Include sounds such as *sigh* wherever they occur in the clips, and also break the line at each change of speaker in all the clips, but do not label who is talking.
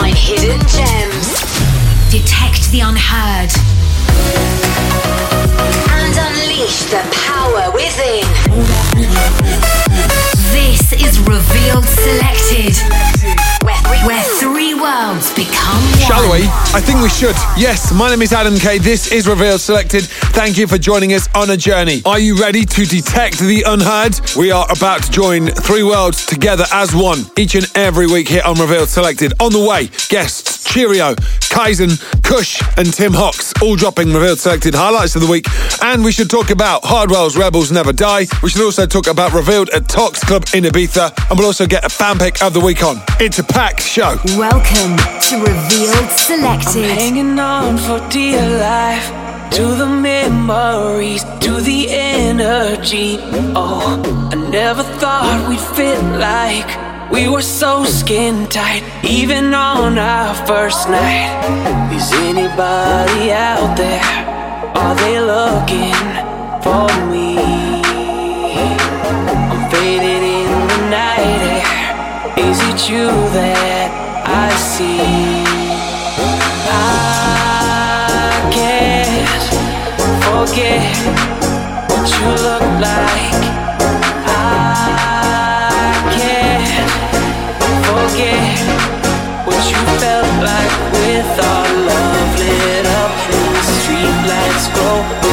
find hidden gems, detect the unheard, and unleash the power within. This is Revealed Selected, where where three worlds become.
Shall we? I think we should. Yes, my name is Adam K. This is Revealed Selected. Thank you for joining us on a journey. Are you ready to detect the unheard? We are about to join three worlds together as one each and every week here on Revealed Selected. On the way, guests Cheerio, Kaizen, Kush, and Tim Hawks all dropping Revealed Selected highlights of the week. And we should talk about Hardwell's Rebels Never Die. We should also talk about Revealed at Tox Club in Ibiza. And we'll also get a fan pick of the week on. It's a packed show.
Welcome to Revealed Selected.
Hanging on for dear life to the memories, to the energy. Oh, I never thought we'd fit like we were so skin tight, even on our first night. Is anybody out there? Are they looking for me? Air. You that I see? I can't forget what you look like. I can't forget what you felt like with our love lit up and the street lights glow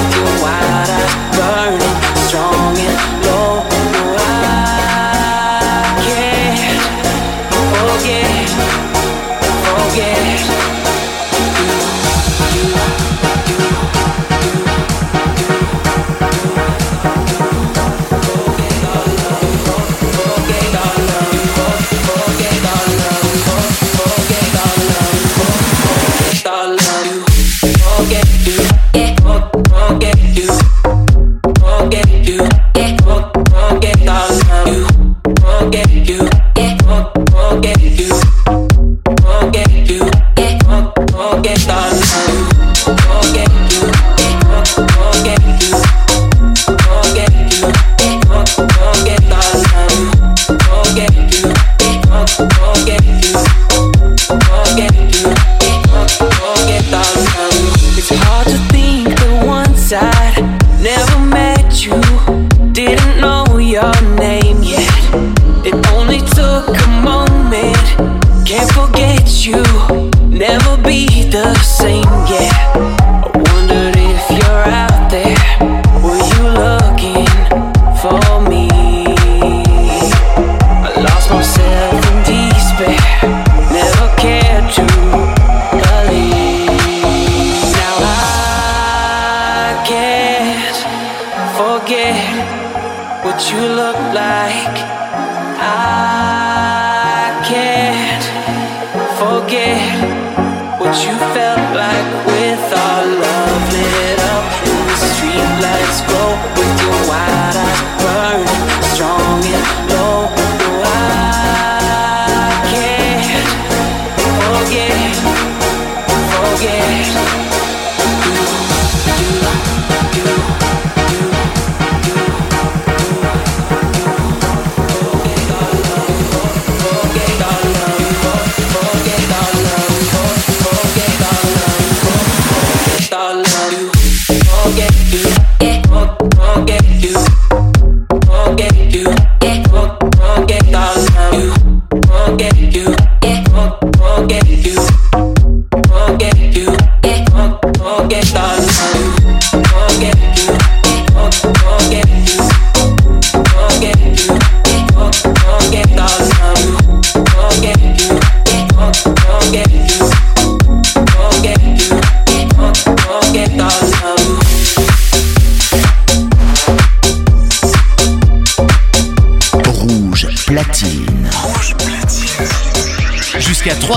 what you felt like with our love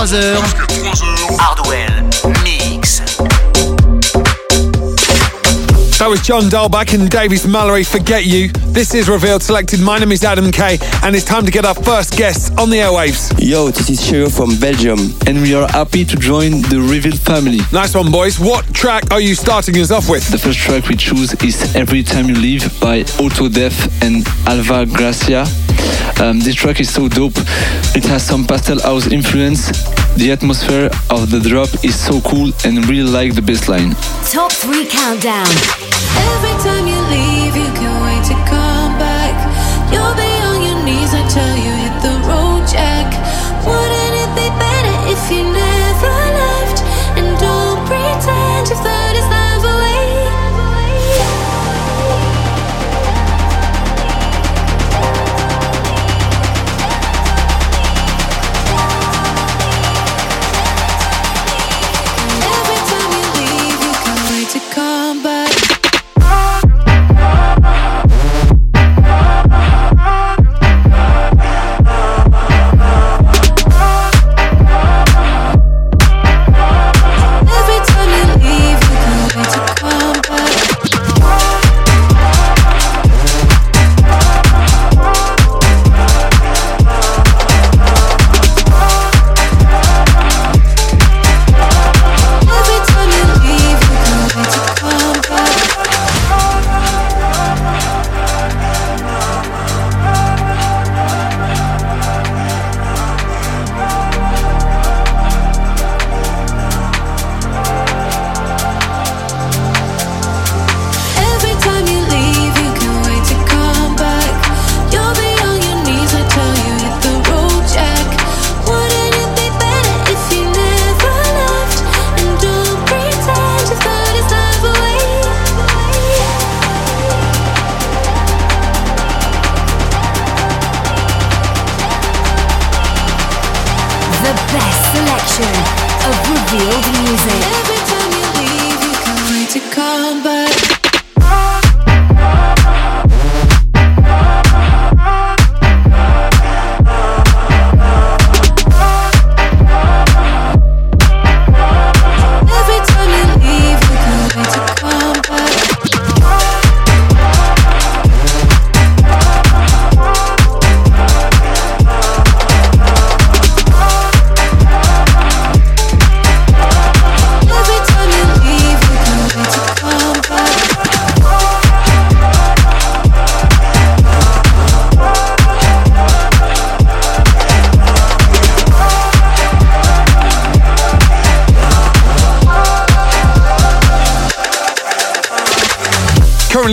23h.
Hardwell Mix.
That was John Dahlback and Davis Mallory, Forget You. This is Revealed Selected. My name is Adam K, and it's time to get our first guests on the airwaves.
Yo, this is Shiro from Belgium, and we are happy to join the Revealed family.
Nice one, boys. What track are you starting us off with?
The first track we choose is Every Time You Leave by Auto Death and Alva Gracia. Um, this track is so dope. It has some pastel house influence. The atmosphere of the drop is so cool and really like the bass line.
Top 3 Countdown.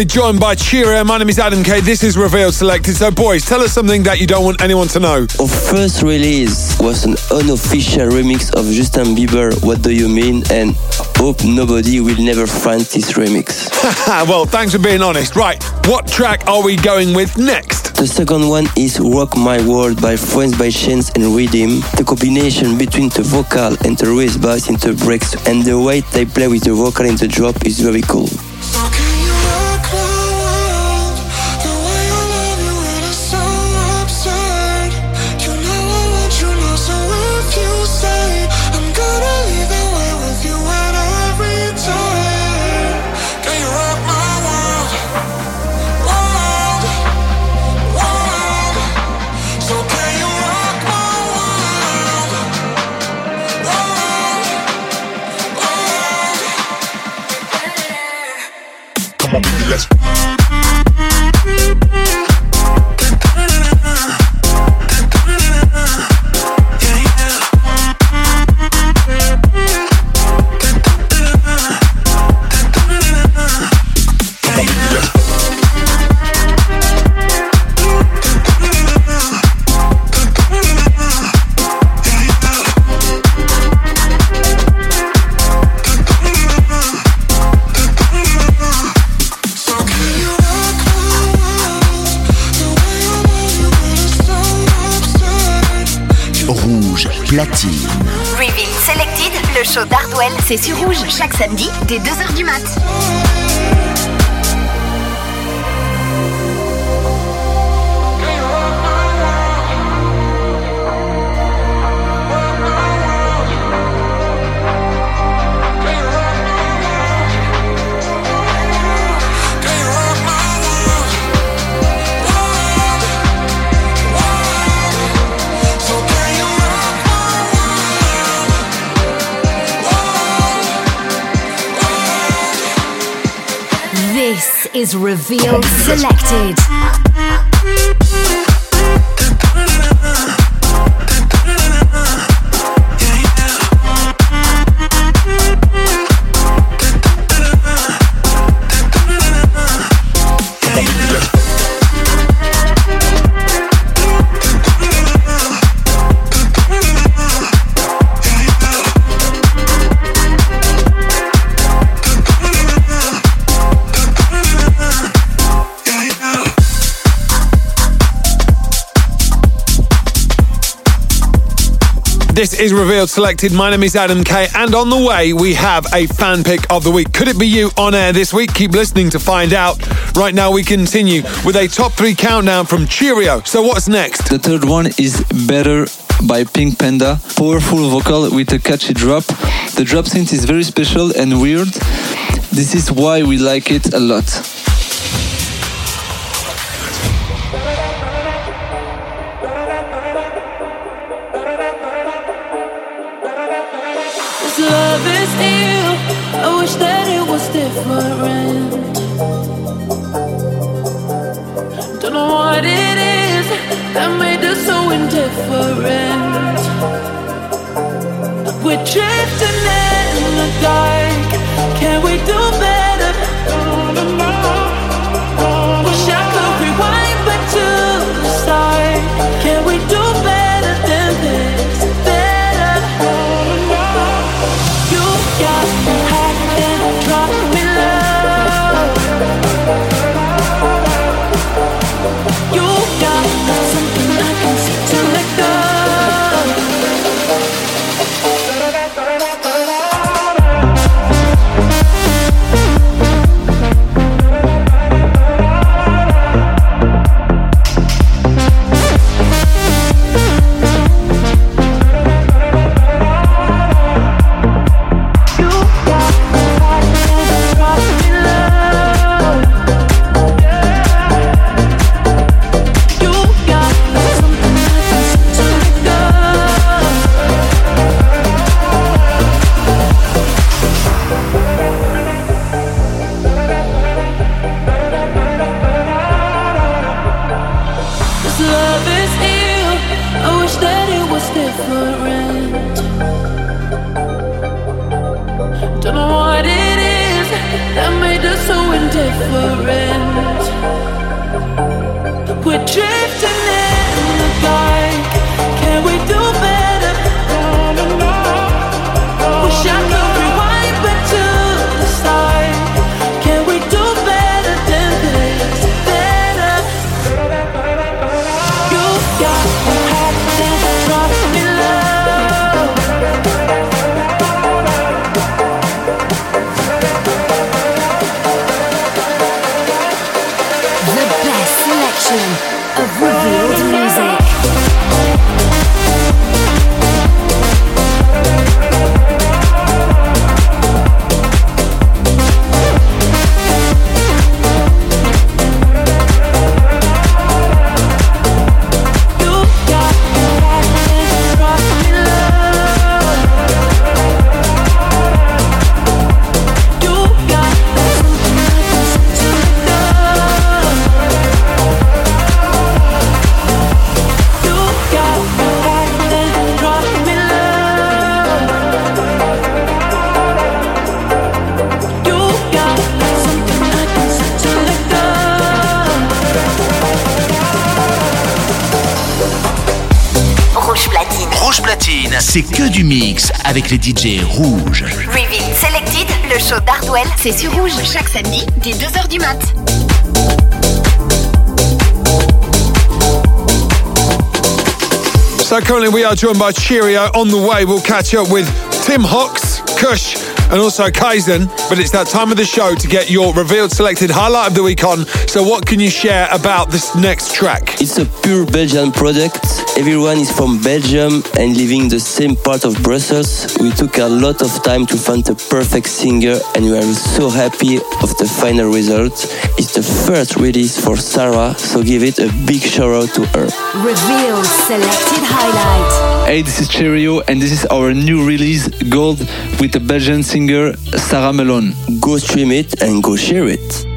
Currently joined by Cheerio. My name is Adam K. This is Revealed Selected. So, boys, tell us something that you don't want anyone to know.
Our first release was an unofficial remix of Justin Bieber, What Do You Mean? and hope nobody will never find this remix. *laughs*
well, thanks for being honest. Right, what track are we going with next?
The second one is Rock My World by Friends by Chance and Rhythm. The combination between the vocal and the raised bass in the breaks and the way they play with the vocal in the drop is very cool.
Platine.
Reveal Selected, le show d'Hardwell, c'est sur Rouge chaque samedi dès 2h du mat.
Is Revealed Selected.
This is Revealed Selected. My name is Adam K. And on the way, we have a fan pick of the week. Could it be you on air this week? Keep listening to find out. Right now, we continue with a top three countdown from Cheerio. So, what's next?
The third one is Better by Pink Panda. Powerful vocal with a catchy drop. The drop synth is very special and weird. This is why we like it a lot.
In
avec les DJ rouges.
Revealed Selected, le show d'Hardwell, c'est sur Rouge chaque samedi dès 2h du mat.
So, currently, we are joined by Cheerio. On the way, we'll catch up with Tim Hawks, Kush, and also Kaizen. But it's that time of the show to get your revealed selected highlight of the week on. So, what can you share about this next track?
It's a pure Belgian product. Everyone is from Belgium and living the same part of Brussels. We took a lot of time to find the perfect singer and we are so happy of the final result. It's the first release for Sarah, so give it a big shout out to her.
Revealed Selected Highlight.
Hey, this is Cheerio, and this is our new release, Gold, with the Belgian singer Sarah Melon.
Go stream it and go share it.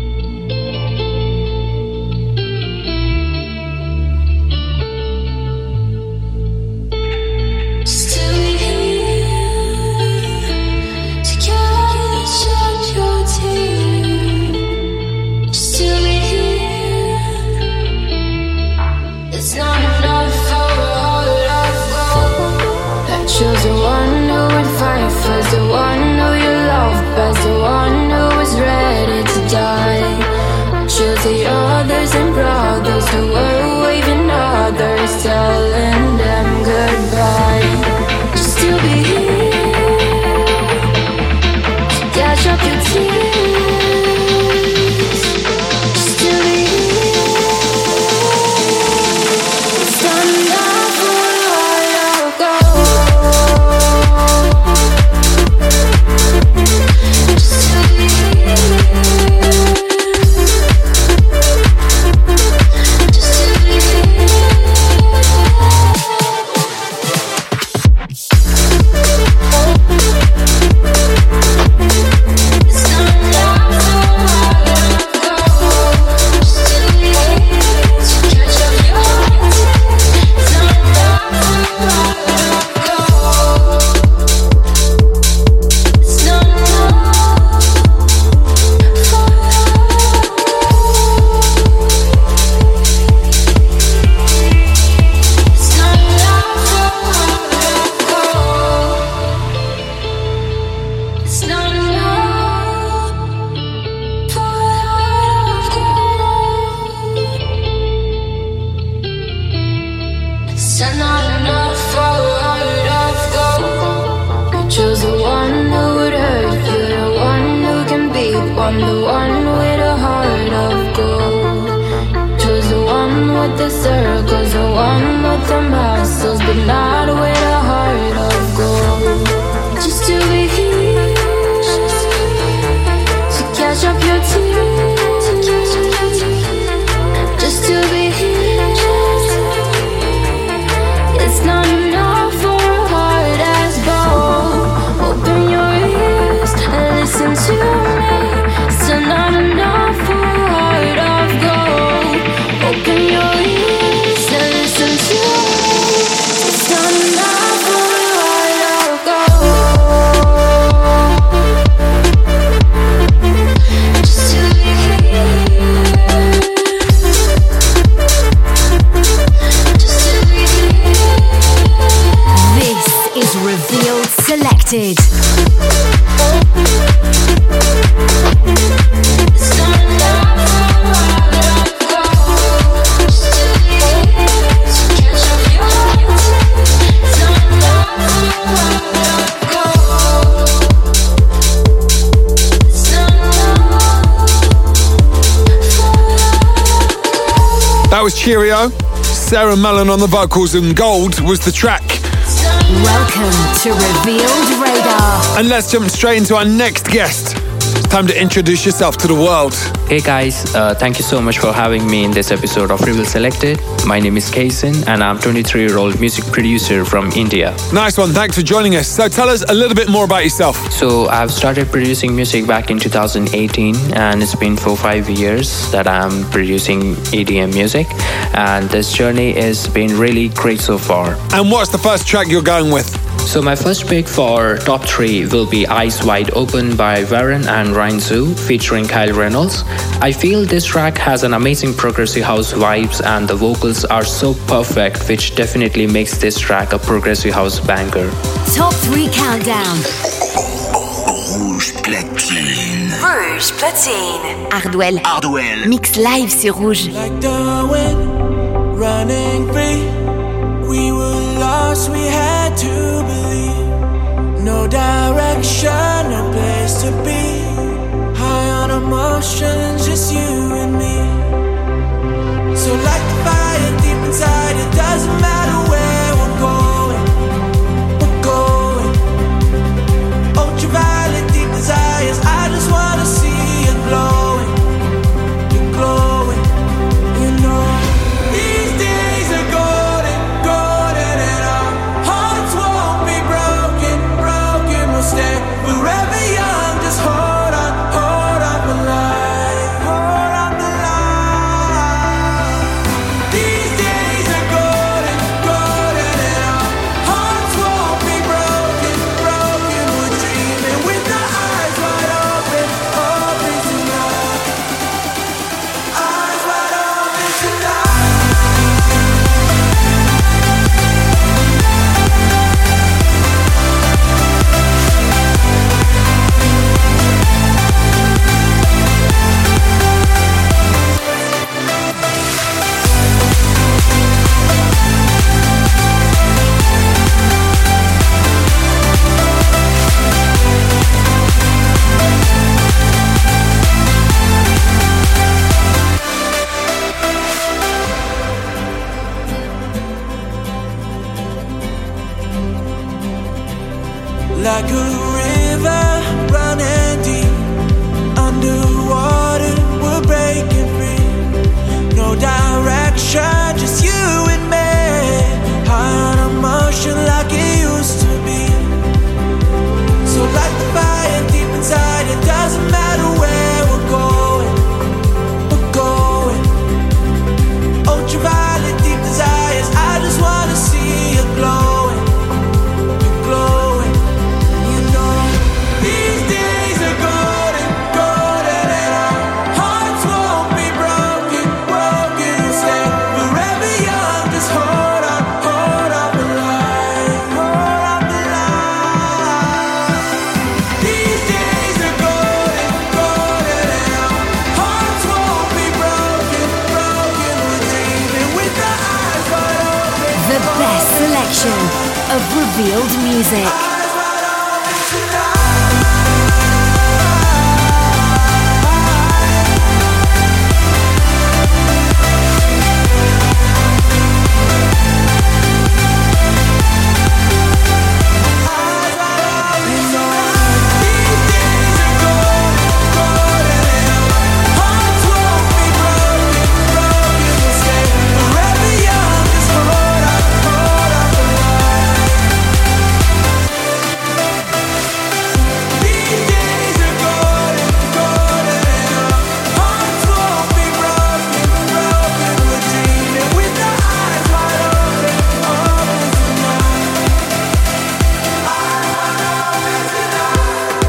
Cheerio. Sarah Mellon on the vocals and Gold was the track.
Welcome to Revealed Radar.
And let's jump straight into our next guest. It's time to introduce yourself to the world.
Hey guys, uh, thank you so much for having me in this episode of Reveal Selected. My name is Kaizen and I'm 23 year old music producer from India.
Nice one. Thanks for joining us. So tell us a little bit more about yourself.
So I've started producing music back in 2018 and it's been for five years that I'm producing EDM music and this journey has been really great so far.
And what's the first track you're going with?
So my first pick for top three will be Eyes Wide Open by Varun and Ryan Zhu featuring Kyle Reynolds. I feel this track has an amazing progressive house vibes and the vocals are so perfect which definitely makes this track a progressive house banger.
Top 3 Countdown.
Rouge platine.
Rouge Platine.
Hardwell.
Hardwell.
Mix live sur Rouge.
like the wind running free. We we had to believe. No direction, no place to be. High on emotions, just you and me. So, like the fire deep inside, it doesn't matter where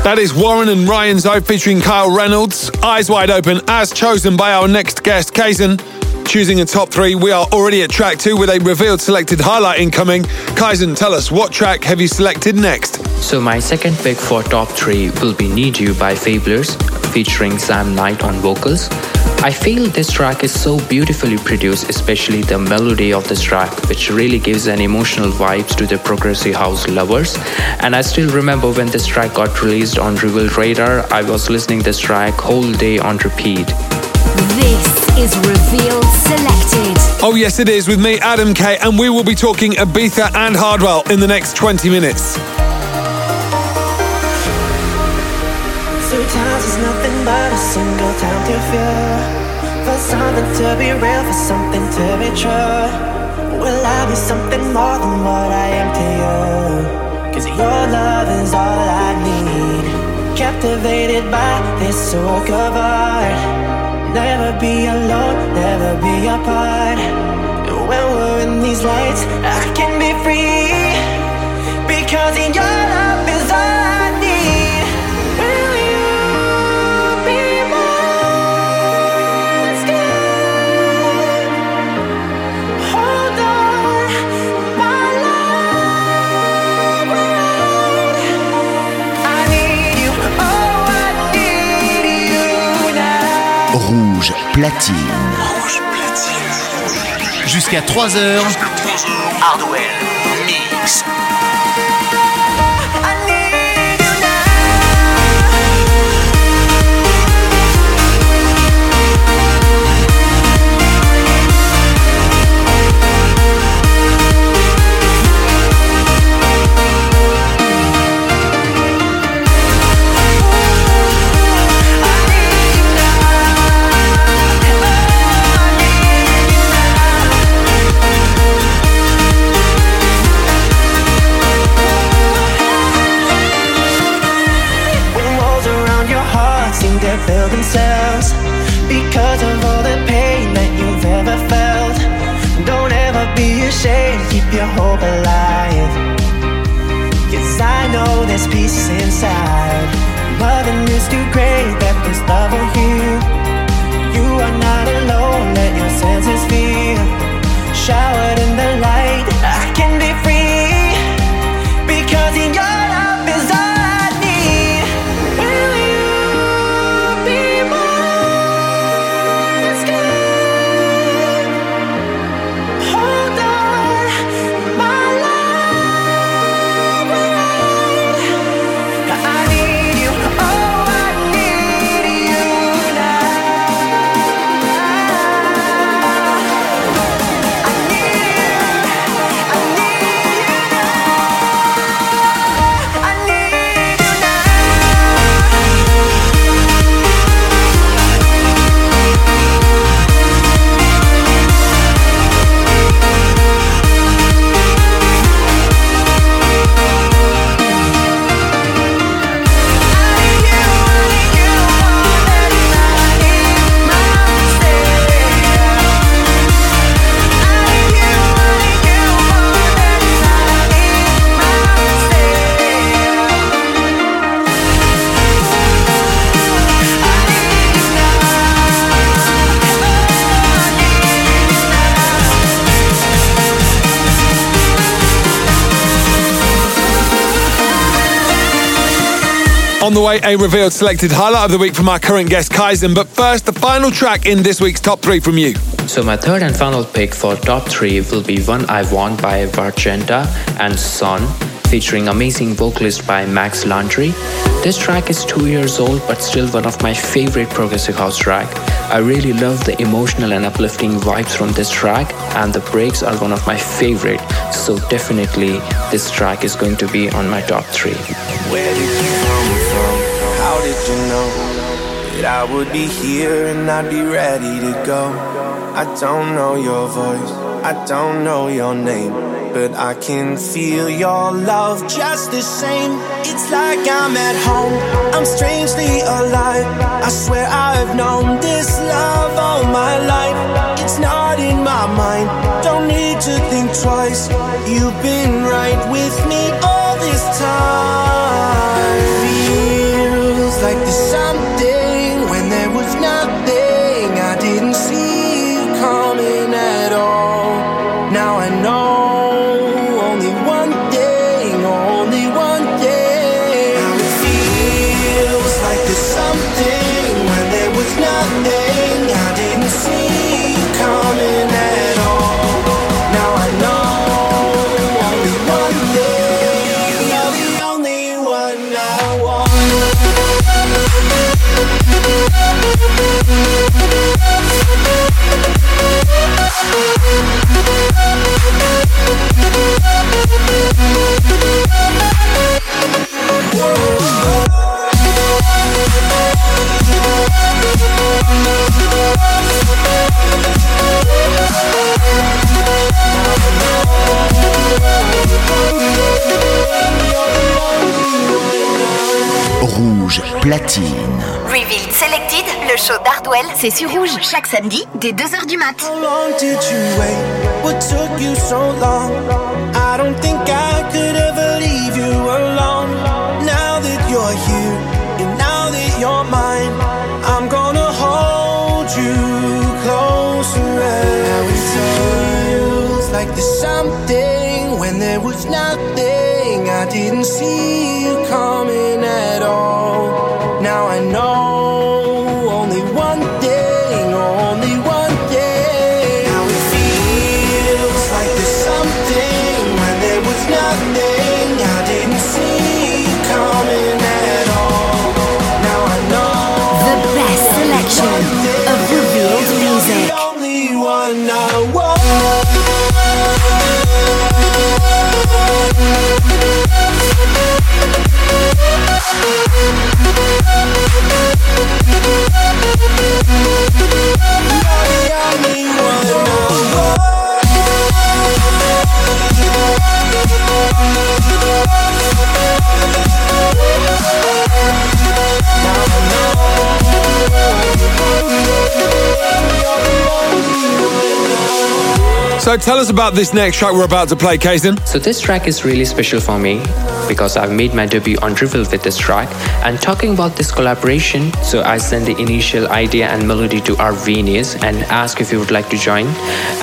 That is Warren and Ryan Zoe featuring Kyle Reynolds. Eyes wide open, as chosen by our next guest, Kaizen. Choosing a top three, we are already at track two with a revealed selected highlight incoming. Kaizen, tell us what track have you selected next?
So my second pick for top three will be Need You by Fablers, featuring Sam Knight on vocals. I feel this track is so beautifully produced, especially the melody of this track, which really gives an emotional vibes to the progressive house lovers. And I still remember when this track got released on Reveal Radar, I was listening this track whole day on repeat.
This is Revealed Selected.
Oh, yes, it is with me, Adam K, and we will be talking Ibiza and Hardwell in the next 20 minutes.
Sometimes it's nothing but a single time to feel For something to be real, for something to be true Will I be something more than what I am to you? Cause your love is all I need Captivated by this work of art Never be alone, never be apart. And when we're in these lights, I can be free. Because in your love now
Rouge platine. Jusqu'à 3h.
Hardwell Mix.
Because of all the pain that you've ever felt. Don't ever be ashamed, keep your hope alive. Cause I know there's peace inside Loving is too great that this love will heal. You are not alone, let your senses feel. Showered in the light, On
the way, a revealed selected highlight of the week from our current guest, Kaizen. But first, the final track in this week's top three from you.
So my third and final pick for top three will be One I Want by Vargenta and Son, featuring amazing vocalist by Max Landry. This track is two years old, but still one of my favorite progressive house track. I really love the emotional and uplifting vibes from this track, and the breaks are one of my favorite. So definitely, this track is going to be on my top three.
How did you know that I would be here and I'd be ready to go? I don't know your voice, I don't know your name, but I can feel your love just the same. It's like I'm at home, I'm strangely alive. I swear I've known this love all my life. It's not in my mind, don't need to think twice. You've been right with me all this time.
Rouge platine.
Revealed Selected, le show d'Hardwell, c'est sur Rouge chaque samedi dès 2h du mat.
How long did you wait? What took you so long? Didn't see you coming at all.
So tell us about this next track we're about to play, Kaizen.
So this track is really special for me because I've made my debut on Reveal with this track. And talking about this collaboration, so I sent the initial idea and melody to Arvenius and asked if he would like to join.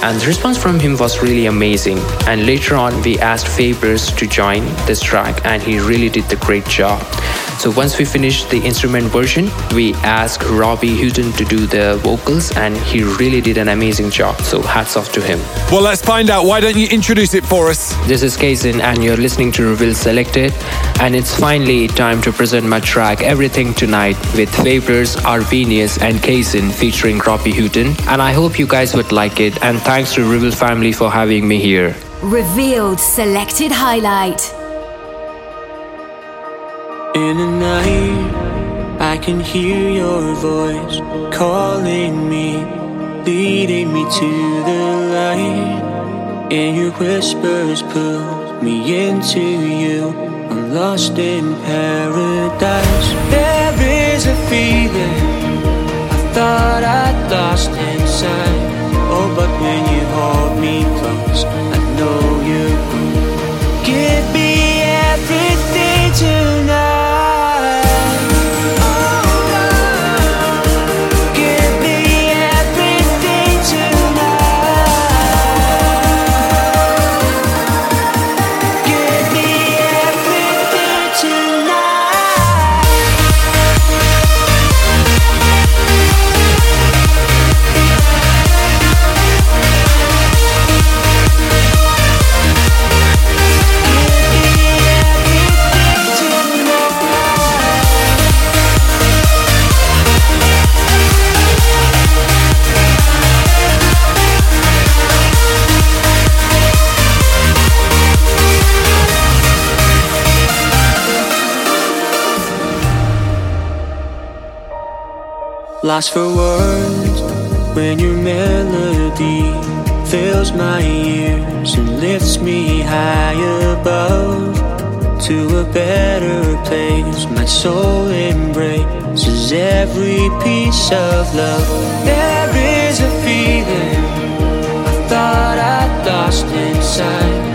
And the response from him was really amazing. And later on, we asked Fabers to join this track, and he really did the great job. So once we finished the instrument version, we asked Robbie Hutton to do the vocals, and he really did an amazing job. So hats off to him.
Well, let's find out. Why don't you introduce it for us?
This is Kaizen, and you're listening to Reveal Selected. And it's finally time to present my track Everything Tonight with Fabers, Arvenius, and Kaizen featuring Robbie Hutton. And I hope you guys would like it. And thanks to Reveal family for having me here.
Revealed selected highlight.
In the night, I can hear your voice calling me, leading me to the light. And your whispers pull me into you. I'm lost in paradise. There is a feeling I thought I'd lost inside. Oh, but when you hold me close, I know you give me everything tonight. Lost for words when your melody fills my ears and lifts me high above to a better place. My soul embraces every piece of love. There is a feeling I thought I'd lost inside.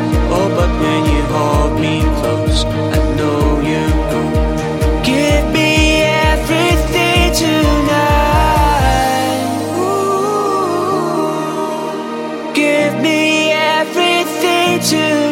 Everything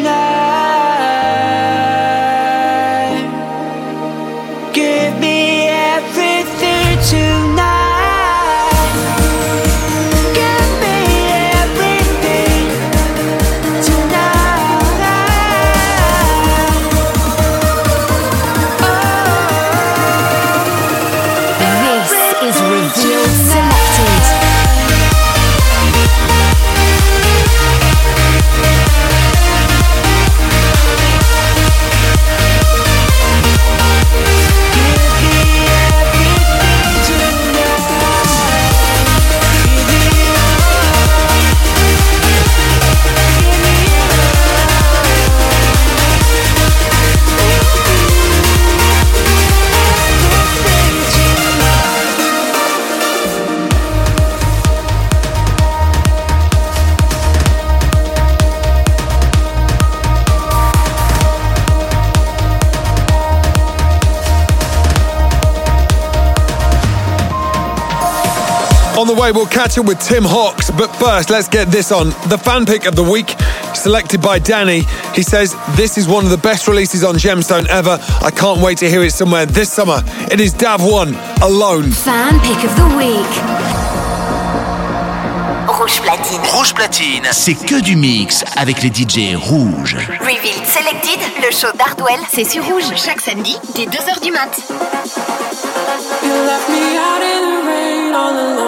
On the way, we'll catch up with Tim Hawks, but first, let's get this on. The fan pick of the week, selected by Danny. He says, This is one of the best releases on Gemstone ever. I can't wait to hear it somewhere this summer. It is Dav 1, Alone.
Fan pick of the week.
Rouge platine.
Rouge platine, c'est que du mix avec les DJ rouges.
Revealed Selected, le show d'Hardwell, c'est sur Rouge chaque samedi dès 2h du mat.
You left me out in the rain all alone.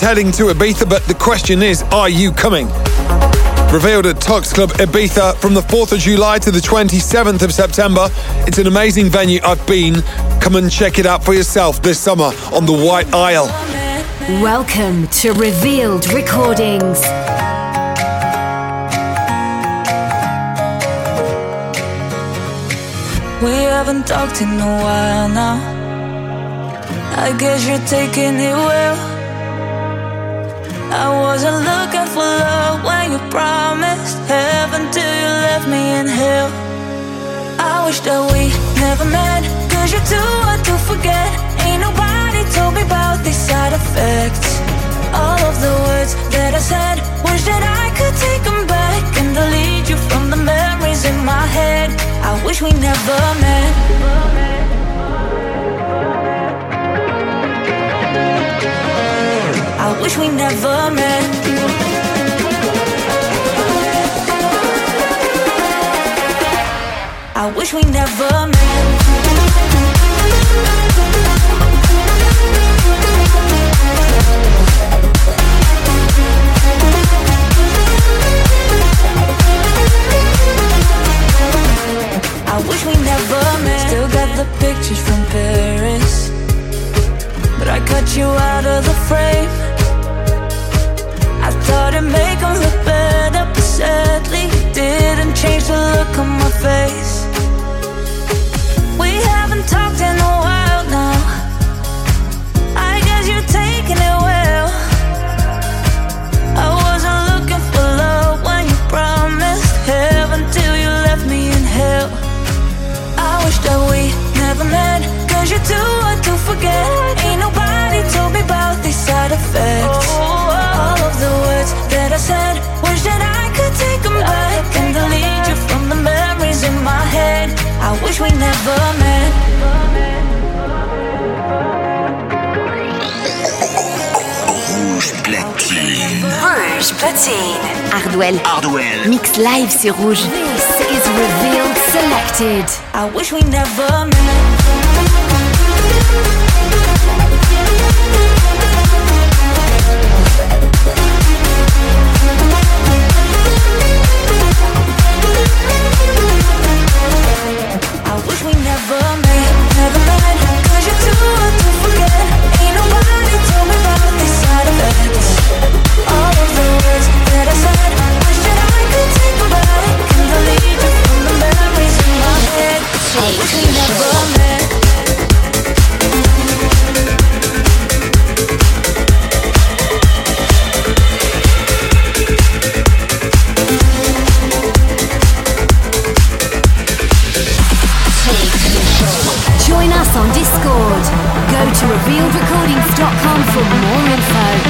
Is heading to Ibiza, but the question is, are you coming? revealed at Tox Club Ibiza from the 4th of July to the 27th of September. It's an amazing venue. I've been. Come and check it out for yourself this summer on the White Isle.
Welcome to Revealed Recordings.
We haven't talked in a while now. I guess you're taking it well. I wasn't looking for love when you promised heaven till you left me in hell. I wish that we never met, cause you're too hard to forget. Ain't nobody told me about these side effects. All of the words that I said, wish that I could take them back and delete you from the memories in my head. I wish we never met. Wish we never met. I wish we never met. I wish we never met. Still got the pictures from Paris, but I cut you out of the frame. Thought it'd make 'em look better, but sadly didn't change the look on my face. We haven't talked in a while now. I guess you're taking it well. I wasn't looking for love when you promised heaven till you left me in hell. I wish that we never met, cause you're too hard to forget. Ain't nobody told me about these side effects. All of the words that I said, wish that I could take them back and delete you from the memories in my head. I wish we never met.
Rouge platine.
Rouge platine.
Hardwell.
Hardwell.
Mix live sur Rouge.
This is Revealed Selected.
I wish we never met.
For more info.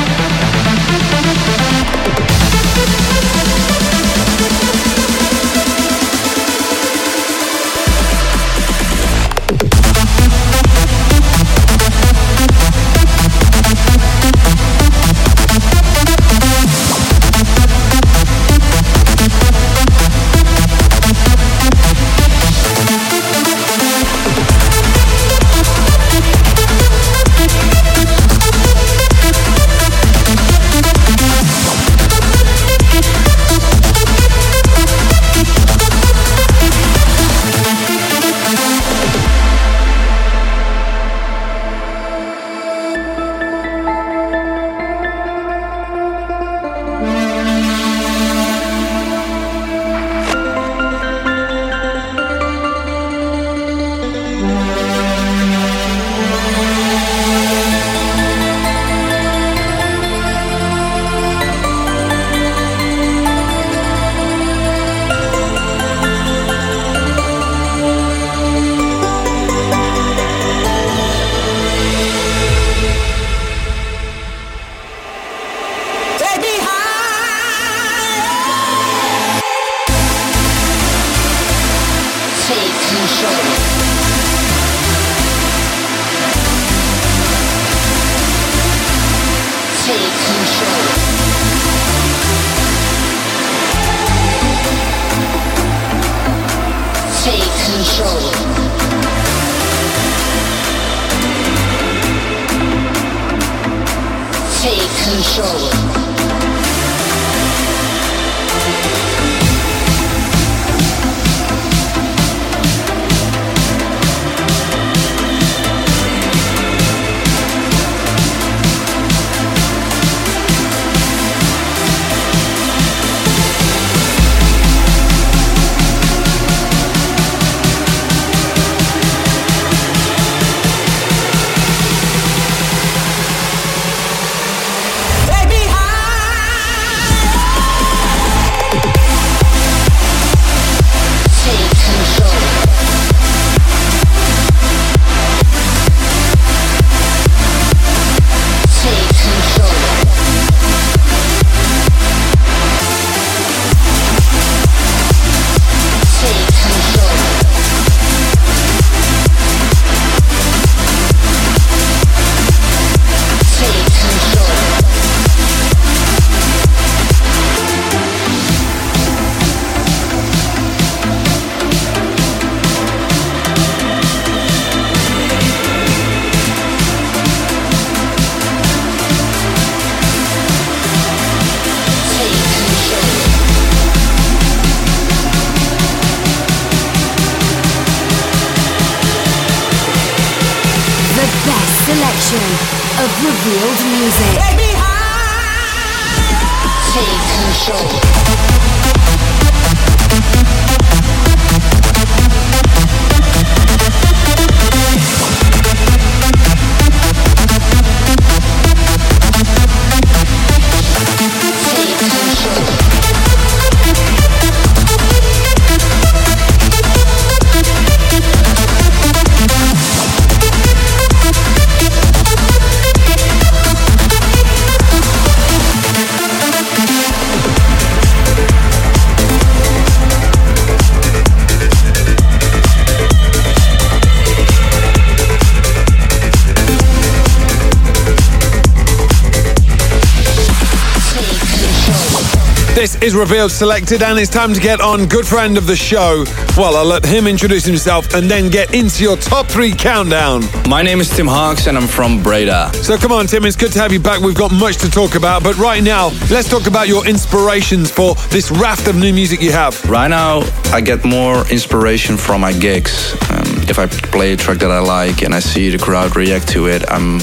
Is Revealed Selected, and it's time to get on good friend of the show. Well, I'll let him introduce himself and then get into your top three countdown.
My name is Tim Hawks and I'm from Breda.
So come on, Tim, it's good to have you back. We've got much to talk about, but right now, let's talk about your inspirations for this raft of new music you have.
Right now, I get more inspiration from my gigs. Um, if I play a track that I like and I see the crowd react to it, I'm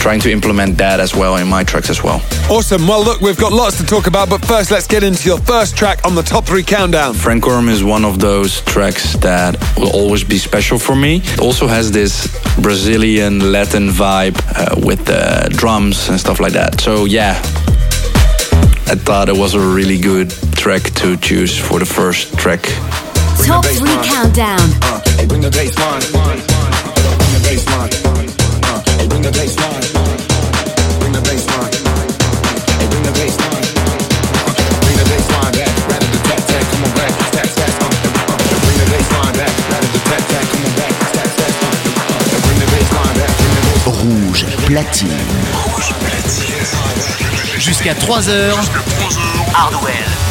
trying to implement that as well in my tracks as well.
Awesome. Well, look, we've got lots to talk about, but first, let's get into your first track on the top three countdown.
Frank Orm is one of those tracks that will always be special for me. It also has this Brazilian Latin vibe uh, with the drums and stuff like that. So, yeah, I thought it was a really good track to choose for the first track.
Top three countdown.
Hey, bring the bass line. Bring the bass line. Uh, hey, bring the bass line. Bring the bass line. Hey, bring the bass line. Uh, Bring the bass line back. Rat the tat tat. Come on back. Stat stat. Uh, uh, Bring the bass line back. Rat the tat tat. Come on back. Stat stat. Uh, uh, Bring the bass line back. Bring the bass
Rouge platine.
Jusqu'à 3h, Hardwell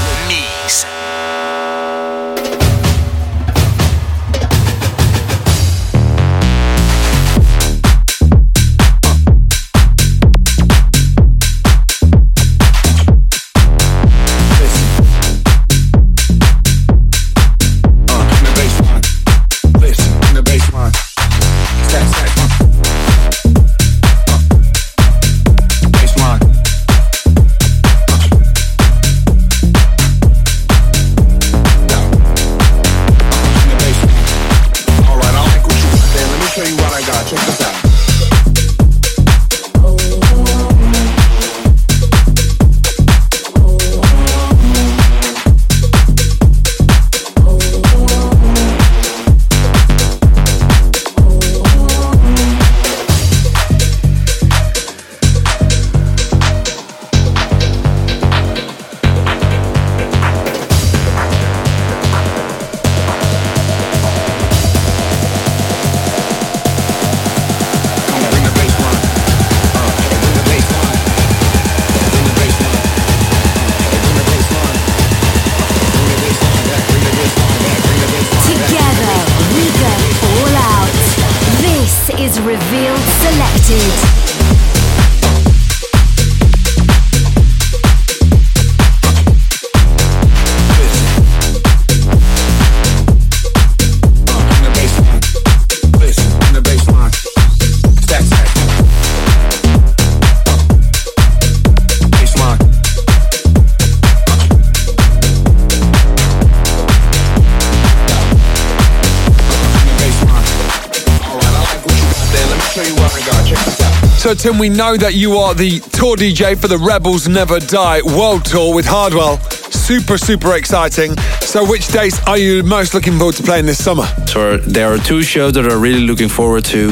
So, Tim, we know that you are the tour DJ for the Rebels Never Die World Tour with Hardwell. Super, super exciting. So, which dates are you most looking forward to playing this summer?
So there are two shows that I'm really looking forward to.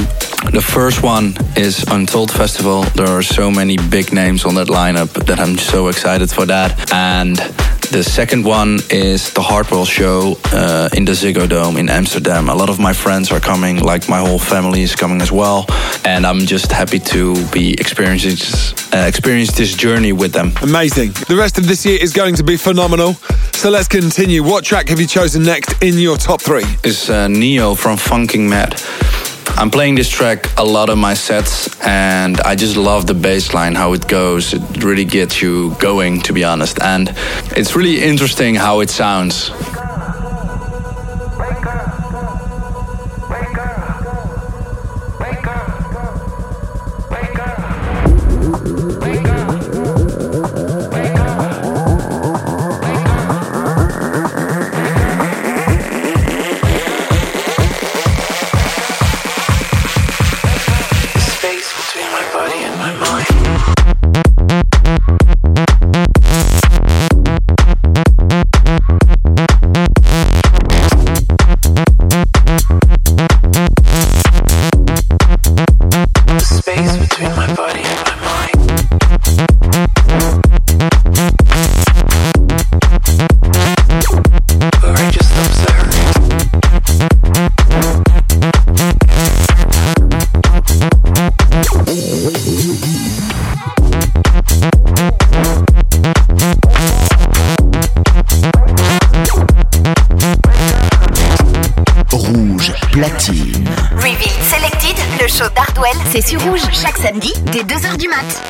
The first one is Untold Festival. There are so many big names on that lineup that I'm so excited for that. And the second one is the Hardwell show uh, in the Ziggo Dome in Amsterdam. A lot of my friends are coming, like my whole family is coming as well. And I'm just happy to be experiencing uh, experience this journey with them.
Amazing. The rest of this year is going to be phenomenal. So, let's continue. What track have you chosen next in your top three?
is uh, Neo from Funking Mad. I'm playing this track a lot of my sets, and I just love the bass line, how it goes. It really gets you going, to be honest. And it's really interesting how it sounds.
body and my mind. C'est sur Rouge chaque samedi dès 2h du mat.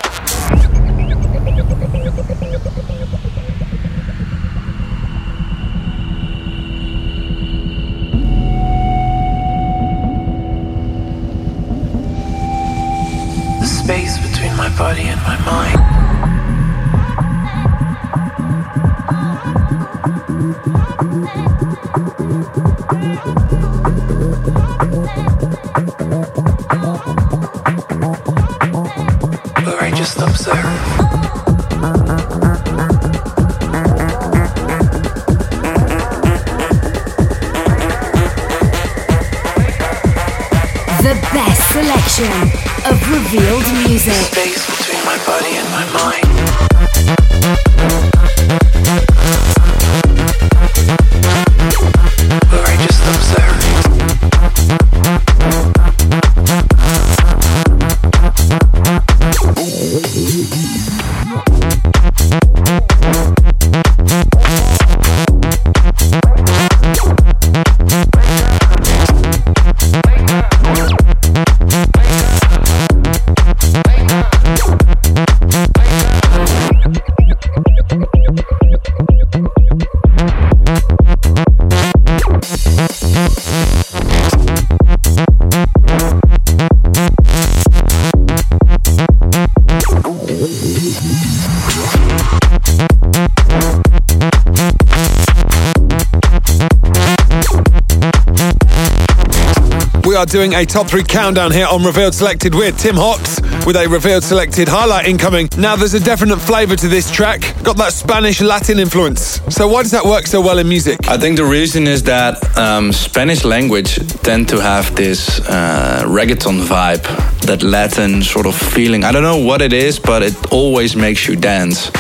Are doing a top three countdown here on Revealed Selected with Tim Hawks with a Revealed Selected highlight incoming. Now, there's a definite flavour to this track, got that Spanish Latin influence. So, why does that work so well in music?
I think the reason is that um, Spanish language tend to have this uh, reggaeton vibe, that Latin sort of feeling. I don't know what it is, but it always makes you dance.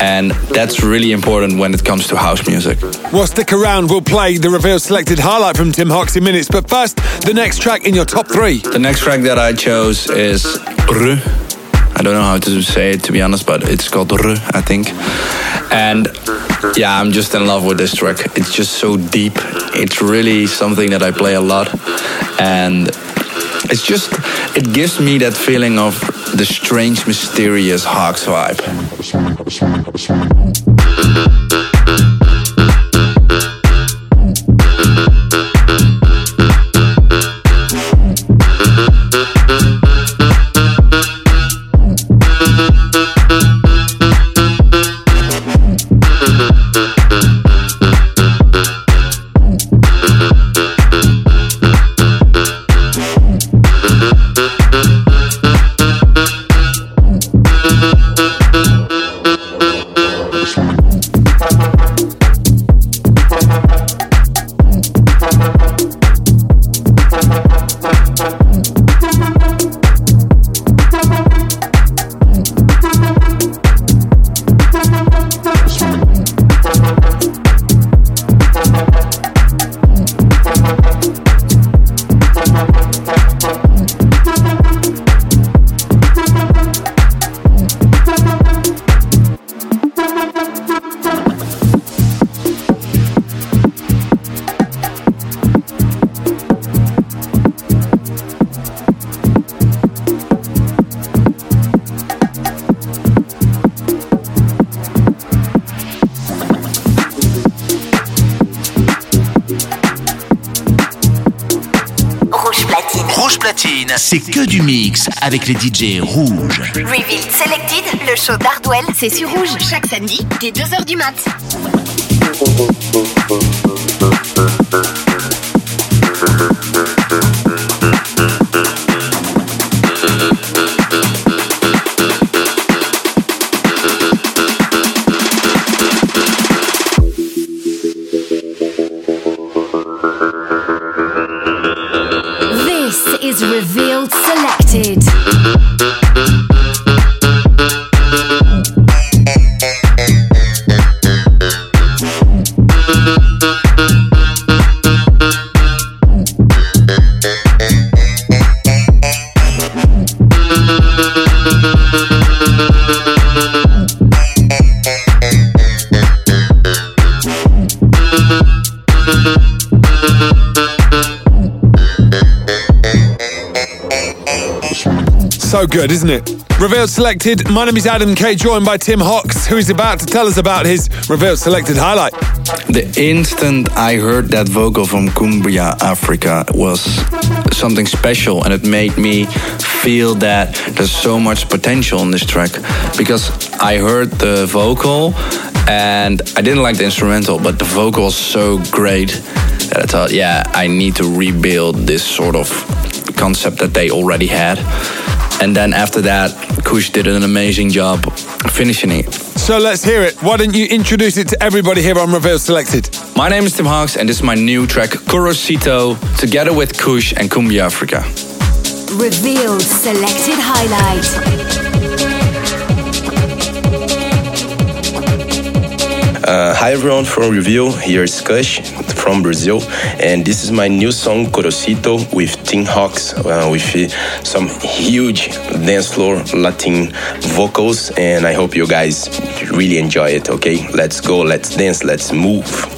And that's really important when it comes to house music.
Well, stick around, we'll play the Revealed Selected highlight from Tim Hawks in minutes. But first, the next track in your top three.
The next track that I chose is R. I don't know how to say it to be honest, but it's called R, I think. And yeah, I'm just in love with this track. It's just so deep. It's really something that I play a lot. And it's just, it gives me that feeling of the strange, mysterious Hawks vibe.
Avec les DJ rouges.
Reveal Selected, le show d'Hardwell, c'est sur Rouge chaque samedi dès 2h du mat.
So good, isn't it? Revealed Selected. My name is Adam K, joined by Tim Hawks, who is about to tell us about his Revealed Selected highlight.
The instant I heard that vocal from Cumbia Africa was something special, and it made me feel that there's so much potential in this track because I heard the vocal and I didn't like the instrumental, but the vocal was so great that I thought, yeah, I need to rebuild this sort of concept that they already had. And then after that, Kush did an amazing job finishing it.
So let's hear it. Why don't you introduce it to everybody here on Revealed Selected?
My name is Tim Hawks, and this is my new track, Corocito, together with Kush and Cumbia Africa.
Revealed selected highlight.
Uh, hi everyone from Reveal, here is Kush from Brazil, and this is my new song Corocito with Tim Hawks, uh, with uh, some huge dance floor Latin vocals, and I hope you guys really enjoy it. Okay, let's go, let's dance, let's move.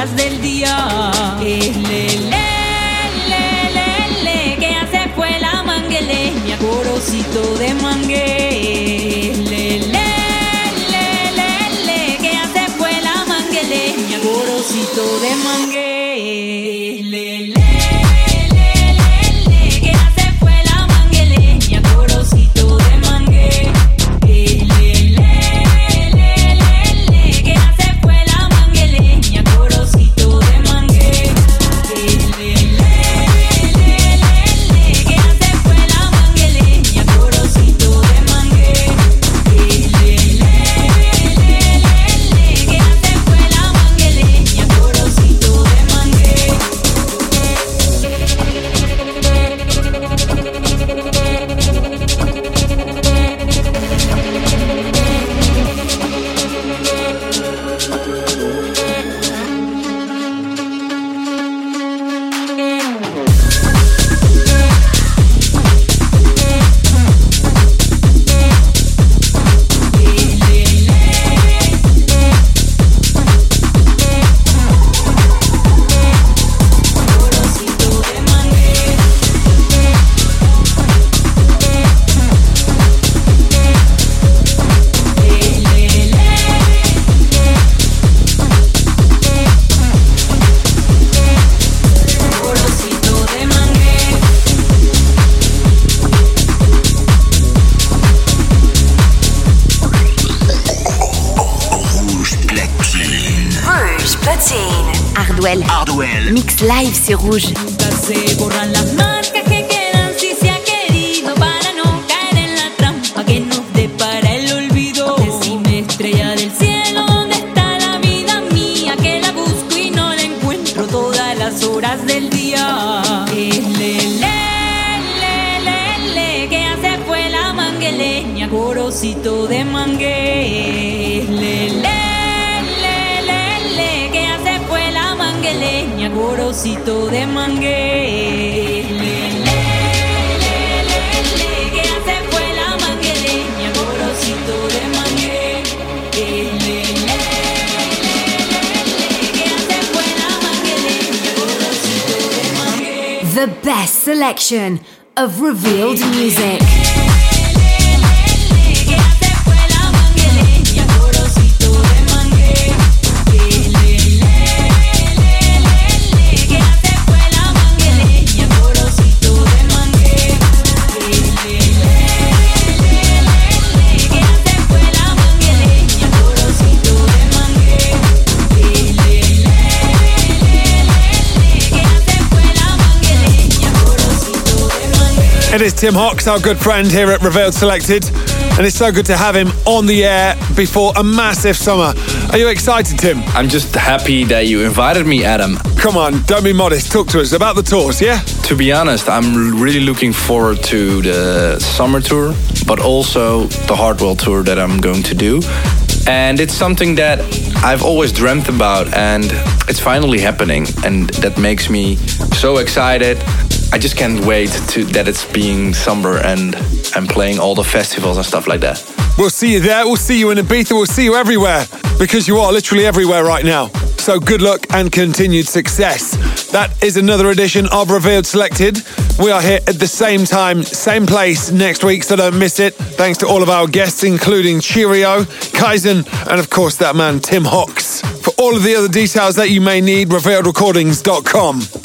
Horas del día.
Mix live sur Rouge.
Corocito de mangue.
The best selection of revealed music.
It is Tim Hawks, our good friend here at Revealed Selected, and it's so good to have him on the air before a massive summer. Are you excited, Tim?
I'm just happy that you invited me, Adam.
Come on, don't be modest. Talk to us about the tours, yeah?
To be honest, I'm really looking forward to the summer tour, but also the Hardwell tour that I'm going to do. And it's something that I've always dreamt about, and it's finally happening. And that makes me so excited. I just can't wait to that it's being summer and I'm playing all the festivals and stuff like that.
We'll see you there. We'll see you in Ibiza. We'll see you everywhere because you are literally everywhere right now. So good luck and continued success. That is another edition of Revealed Selected. We are here at the same time, same place next week, so don't miss it. Thanks to all of our guests, including Cheerio, Kaizen, and of course that man Tim Hawks. For all of the other details that you may need, revealedrecordings.com.